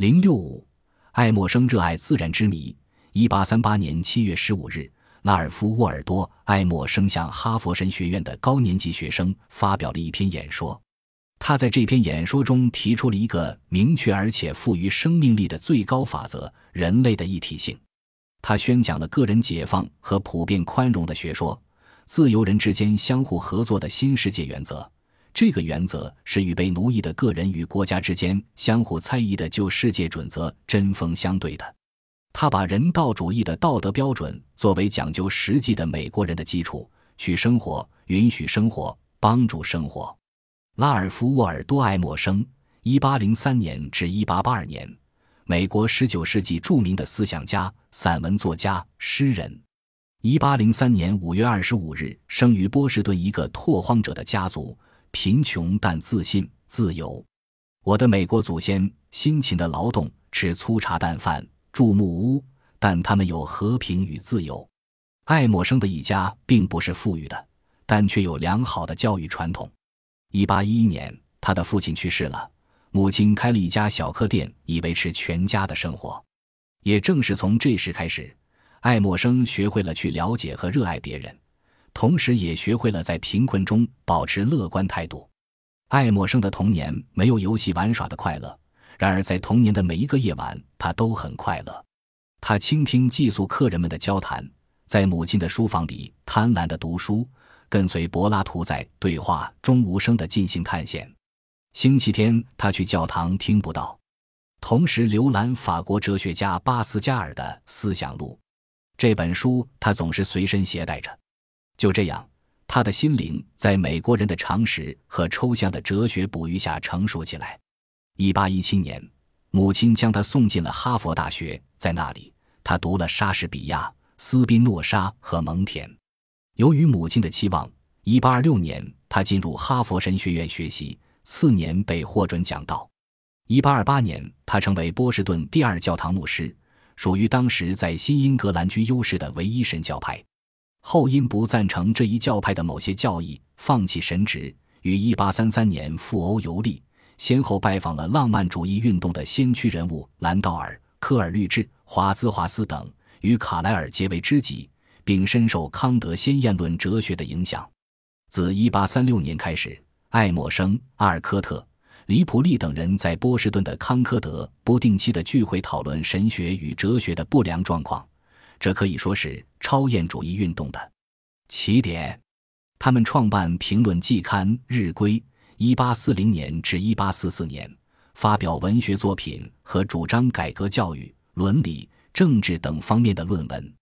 零六五，爱默生热爱自然之谜。一八三八年七月十五日，拉尔夫·沃尔多·爱默生向哈佛神学院的高年级学生发表了一篇演说。他在这篇演说中提出了一个明确而且富于生命力的最高法则：人类的一体性。他宣讲了个人解放和普遍宽容的学说，自由人之间相互合作的新世界原则。这个原则是与被奴役的个人与国家之间相互猜疑的旧世界准则针锋相对的。他把人道主义的道德标准作为讲究实际的美国人的基础，去生活、允许生活、帮助生活。拉尔夫·沃尔多·爱默生（一八零三年至一八八二年），美国十九世纪著名的思想家、散文作家、诗人。一八零三年五月二十五日生于波士顿一个拓荒者的家族。贫穷但自信、自由。我的美国祖先辛勤的劳动，吃粗茶淡饭，住木屋，但他们有和平与自由。爱默生的一家并不是富裕的，但却有良好的教育传统。一八一一年，他的父亲去世了，母亲开了一家小客店，以维持全家的生活。也正是从这时开始，爱默生学会了去了解和热爱别人。同时，也学会了在贫困中保持乐观态度。爱默生的童年没有游戏玩耍的快乐，然而在童年的每一个夜晚，他都很快乐。他倾听寄宿客人们的交谈，在母亲的书房里贪婪地读书，跟随柏拉图在对话中无声地进行探险。星期天，他去教堂听不到，同时浏览法国哲学家巴斯加尔的《思想录》这本书，他总是随身携带着。就这样，他的心灵在美国人的常识和抽象的哲学哺育下成熟起来。一八一七年，母亲将他送进了哈佛大学，在那里，他读了莎士比亚、斯宾诺莎和蒙田。由于母亲的期望，一八二六年他进入哈佛神学院学习，次年被获准讲道。一八二八年，他成为波士顿第二教堂牧师，属于当时在新英格兰居优势的唯一神教派。后因不赞成这一教派的某些教义，放弃神职。于1833年赴欧游历，先后拜访了浪漫主义运动的先驱人物兰道尔、科尔律治、华兹华斯等，与卡莱尔结为知己，并深受康德先验论哲学的影响。自1836年开始，爱默生、阿尔科特、李普利等人在波士顿的康科德不定期的聚会，讨论神学与哲学的不良状况。这可以说是超验主义运动的起点。他们创办评论季刊《日归》（1840 年至1844年），发表文学作品和主张改革教育、伦理、政治等方面的论文。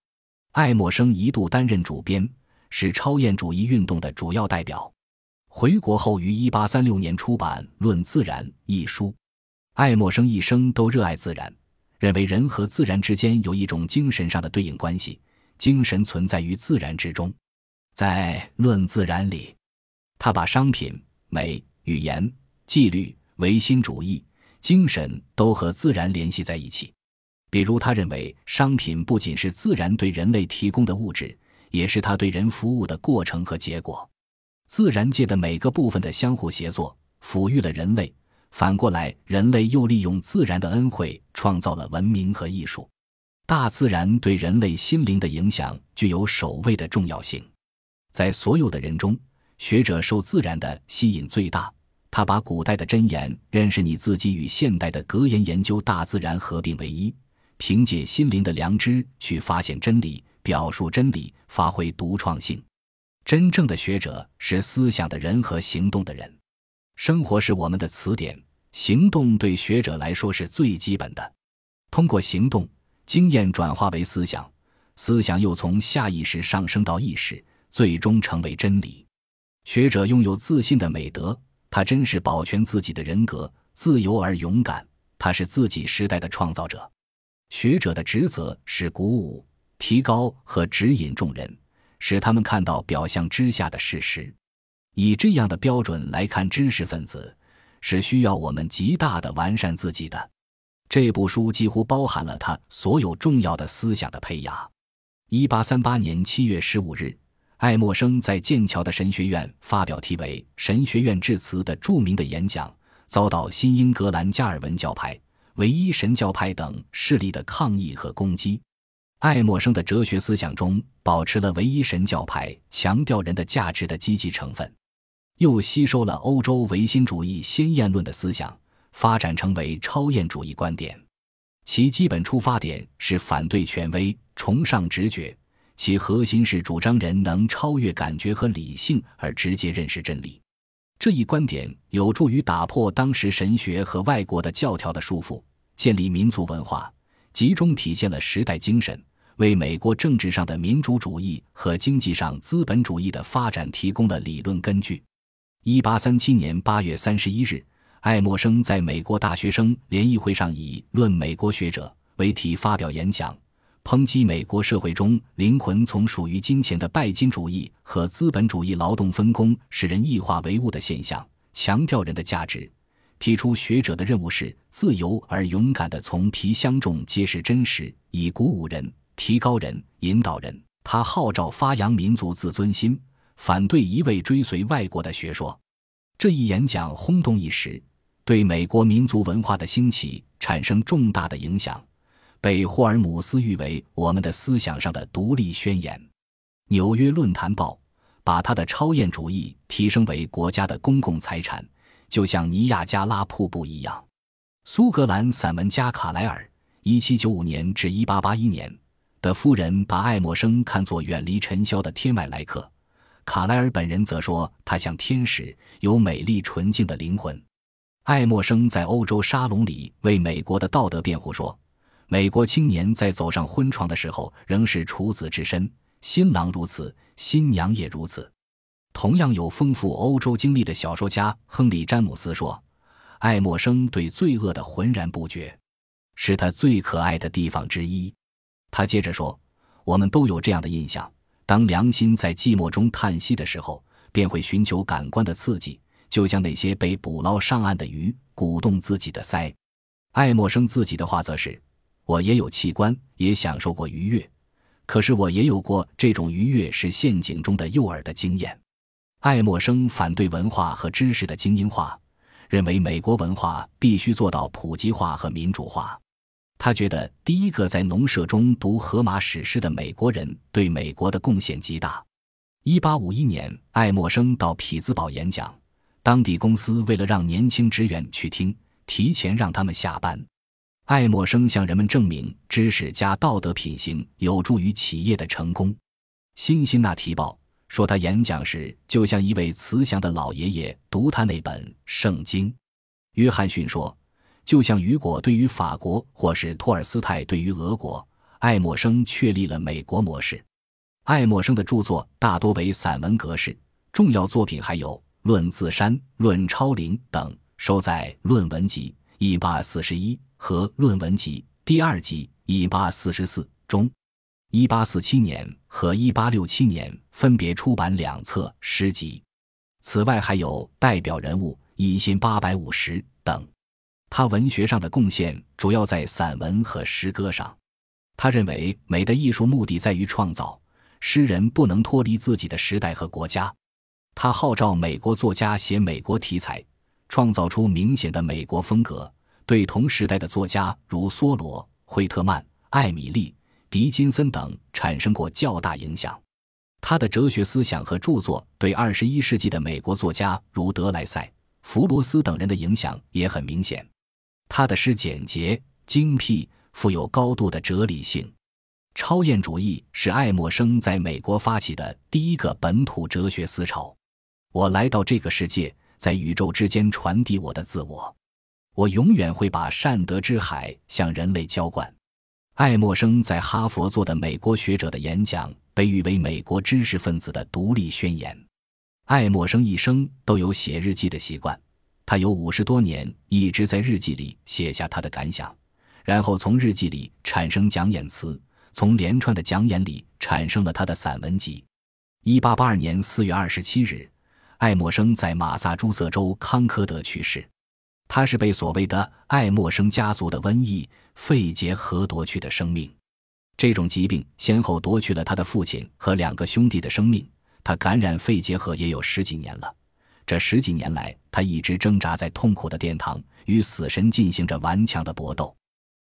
爱默生一度担任主编，是超验主义运动的主要代表。回国后，于1836年出版《论自然》一书。爱默生一生都热爱自然。认为人和自然之间有一种精神上的对应关系，精神存在于自然之中。在《论自然》里，他把商品、美、语言、纪律、唯心主义、精神都和自然联系在一起。比如，他认为商品不仅是自然对人类提供的物质，也是他对人服务的过程和结果。自然界的每个部分的相互协作，抚育了人类。反过来，人类又利用自然的恩惠创造了文明和艺术。大自然对人类心灵的影响具有首位的重要性。在所有的人中，学者受自然的吸引最大。他把古代的箴言“认识你自己”与现代的格言“研究大自然”合并为一，凭借心灵的良知去发现真理、表述真理、发挥独创性。真正的学者是思想的人和行动的人。生活是我们的词典，行动对学者来说是最基本的。通过行动，经验转化为思想，思想又从下意识上升到意识，最终成为真理。学者拥有自信的美德，他珍视保全自己的人格，自由而勇敢。他是自己时代的创造者。学者的职责是鼓舞、提高和指引众人，使他们看到表象之下的事实。以这样的标准来看知识分子，是需要我们极大的完善自己的。这部书几乎包含了他所有重要的思想的胚芽。一八三八年七月十五日，爱默生在剑桥的神学院发表题为《神学院致辞》的著名的演讲，遭到新英格兰加尔文教派、唯一神教派等势力的抗议和攻击。爱默生的哲学思想中保持了唯一神教派强调人的价值的积极成分，又吸收了欧洲唯心主义先验论的思想，发展成为超验主义观点。其基本出发点是反对权威，崇尚直觉，其核心是主张人能超越感觉和理性而直接认识真理。这一观点有助于打破当时神学和外国的教条的束缚，建立民族文化，集中体现了时代精神。为美国政治上的民主主义和经济上资本主义的发展提供了理论根据。一八三七年八月三十一日，爱默生在美国大学生联谊会上以“论美国学者”为题发表演讲，抨击美国社会中灵魂从属于金钱的拜金主义和资本主义劳动分工使人异化为物的现象，强调人的价值，提出学者的任务是自由而勇敢地从皮箱中揭示真实，以鼓舞人。提高人、引导人，他号召发扬民族自尊心，反对一味追随外国的学说。这一演讲轰动一时，对美国民族文化的兴起产生重大的影响，被霍尔姆斯誉为“我们的思想上的独立宣言”。纽约论坛报把他的超验主义提升为国家的公共财产，就像尼亚加拉瀑布一样。苏格兰散文家卡莱尔（一七九五年至一八八一年）。的夫人把爱默生看作远离尘嚣的天外来客，卡莱尔本人则说他像天使，有美丽纯净的灵魂。爱默生在欧洲沙龙里为美国的道德辩护说：“美国青年在走上婚床的时候仍是处子之身，新郎如此，新娘也如此。”同样有丰富欧洲经历的小说家亨利·詹姆斯说：“爱默生对罪恶的浑然不觉，是他最可爱的地方之一。”他接着说：“我们都有这样的印象：当良心在寂寞中叹息的时候，便会寻求感官的刺激，就像那些被捕捞上岸的鱼，鼓动自己的鳃。”爱默生自己的话则是：“我也有器官，也享受过愉悦，可是我也有过这种愉悦是陷阱中的诱饵的经验。”爱默生反对文化和知识的精英化，认为美国文化必须做到普及化和民主化。他觉得第一个在农舍中读荷马史诗的美国人对美国的贡献极大。一八五一年，爱默生到匹兹堡演讲，当地公司为了让年轻职员去听，提前让他们下班。爱默生向人们证明，知识加道德品行有助于企业的成功。辛辛那提报说，他演讲时就像一位慈祥的老爷爷读他那本圣经。约翰逊说。就像雨果对于法国，或是托尔斯泰对于俄国，爱默生确立了美国模式。爱默生的著作大多为散文格式，重要作品还有《论自山》《论超灵》等，收在《论文集》一八四十一和《论文集》第二集一八四十四中。一八四七年和一八六七年分别出版两册诗集。此外还有《代表人物》一千八百五十等。他文学上的贡献主要在散文和诗歌上。他认为美的艺术目的在于创造，诗人不能脱离自己的时代和国家。他号召美国作家写美国题材，创造出明显的美国风格，对同时代的作家如梭罗、惠特曼、艾米丽、狄金森等产生过较大影响。他的哲学思想和著作对二十一世纪的美国作家如德莱塞、弗罗斯等人的影响也很明显。他的诗简洁精辟，富有高度的哲理性。超验主义是爱默生在美国发起的第一个本土哲学思潮。我来到这个世界，在宇宙之间传递我的自我。我永远会把善德之海向人类浇灌。爱默生在哈佛做的美国学者的演讲被誉为美国知识分子的独立宣言。爱默生一生都有写日记的习惯。他有五十多年一直在日记里写下他的感想，然后从日记里产生讲演词，从连串的讲演里产生了他的散文集。一八八二年四月二十七日，爱默生在马萨诸塞州康科德去世。他是被所谓的爱默生家族的瘟疫肺结核夺去的生命。这种疾病先后夺去了他的父亲和两个兄弟的生命。他感染肺结核也有十几年了。这十几年来，他一直挣扎在痛苦的殿堂，与死神进行着顽强的搏斗。